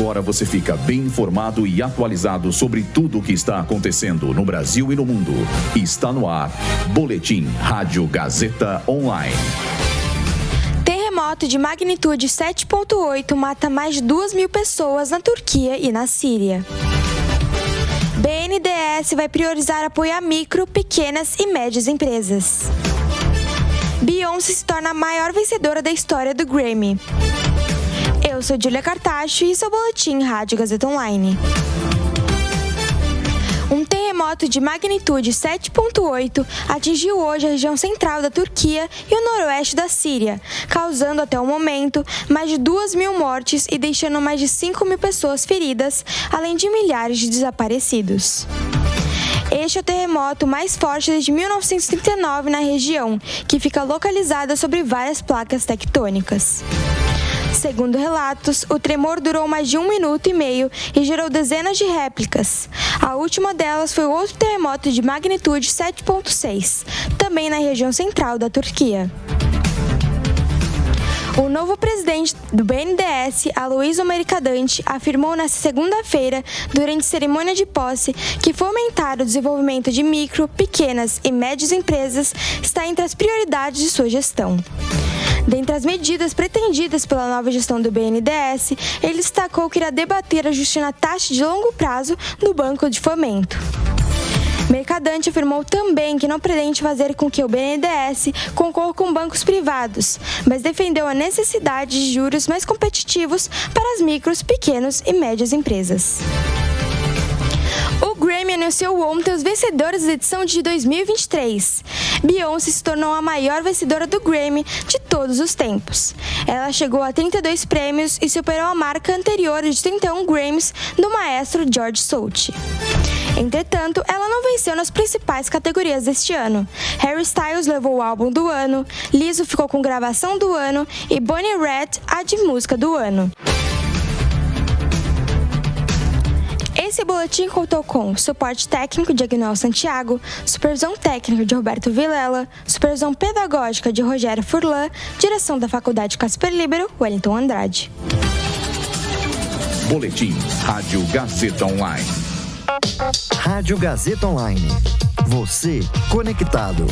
Agora você fica bem informado e atualizado sobre tudo o que está acontecendo no Brasil e no mundo. Está no ar. Boletim Rádio Gazeta Online. Terremoto de magnitude 7,8 mata mais de 2 mil pessoas na Turquia e na Síria. BNDES vai priorizar apoio a micro, pequenas e médias empresas. Beyoncé se torna a maior vencedora da história do Grammy. Eu sou Julia Cartacho e o Boletim Rádio Gazeta Online. Um terremoto de magnitude 7.8 atingiu hoje a região central da Turquia e o noroeste da Síria, causando até o momento mais de 2 mil mortes e deixando mais de 5 mil pessoas feridas, além de milhares de desaparecidos. Este é o terremoto mais forte desde 1939 na região, que fica localizada sobre várias placas tectônicas. Segundo relatos, o tremor durou mais de um minuto e meio e gerou dezenas de réplicas. A última delas foi outro terremoto de magnitude 7.6, também na região central da Turquia. O novo presidente do BNDES, Aloysio Mercadante, afirmou nesta segunda-feira, durante cerimônia de posse, que fomentar o desenvolvimento de micro, pequenas e médias empresas está entre as prioridades de sua gestão. Dentre as medidas pretendidas pela nova gestão do BNDES, ele destacou que irá debater ajustar a taxa de longo prazo do Banco de Fomento. Mercadante afirmou também que não pretende fazer com que o BNDES concorra com bancos privados, mas defendeu a necessidade de juros mais competitivos para as micros, pequenos e médias empresas. Anunciou ontem os vencedores da edição de 2023. Beyoncé se tornou a maior vencedora do Grammy de todos os tempos. Ela chegou a 32 prêmios e superou a marca anterior de 31 Grammys do maestro George Solti. Entretanto, ela não venceu nas principais categorias deste ano. Harry Styles levou o álbum do ano, Lizzo ficou com gravação do ano e Bonnie Raitt a de música do ano. Esse boletim contou com suporte técnico de Agnel Santiago, supervisão técnica de Roberto Vilela, supervisão pedagógica de Rogério Furlan, direção da Faculdade Casper Libero, Wellington Andrade. Boletim Rádio Gazeta Online. Rádio Gazeta Online. Você conectado.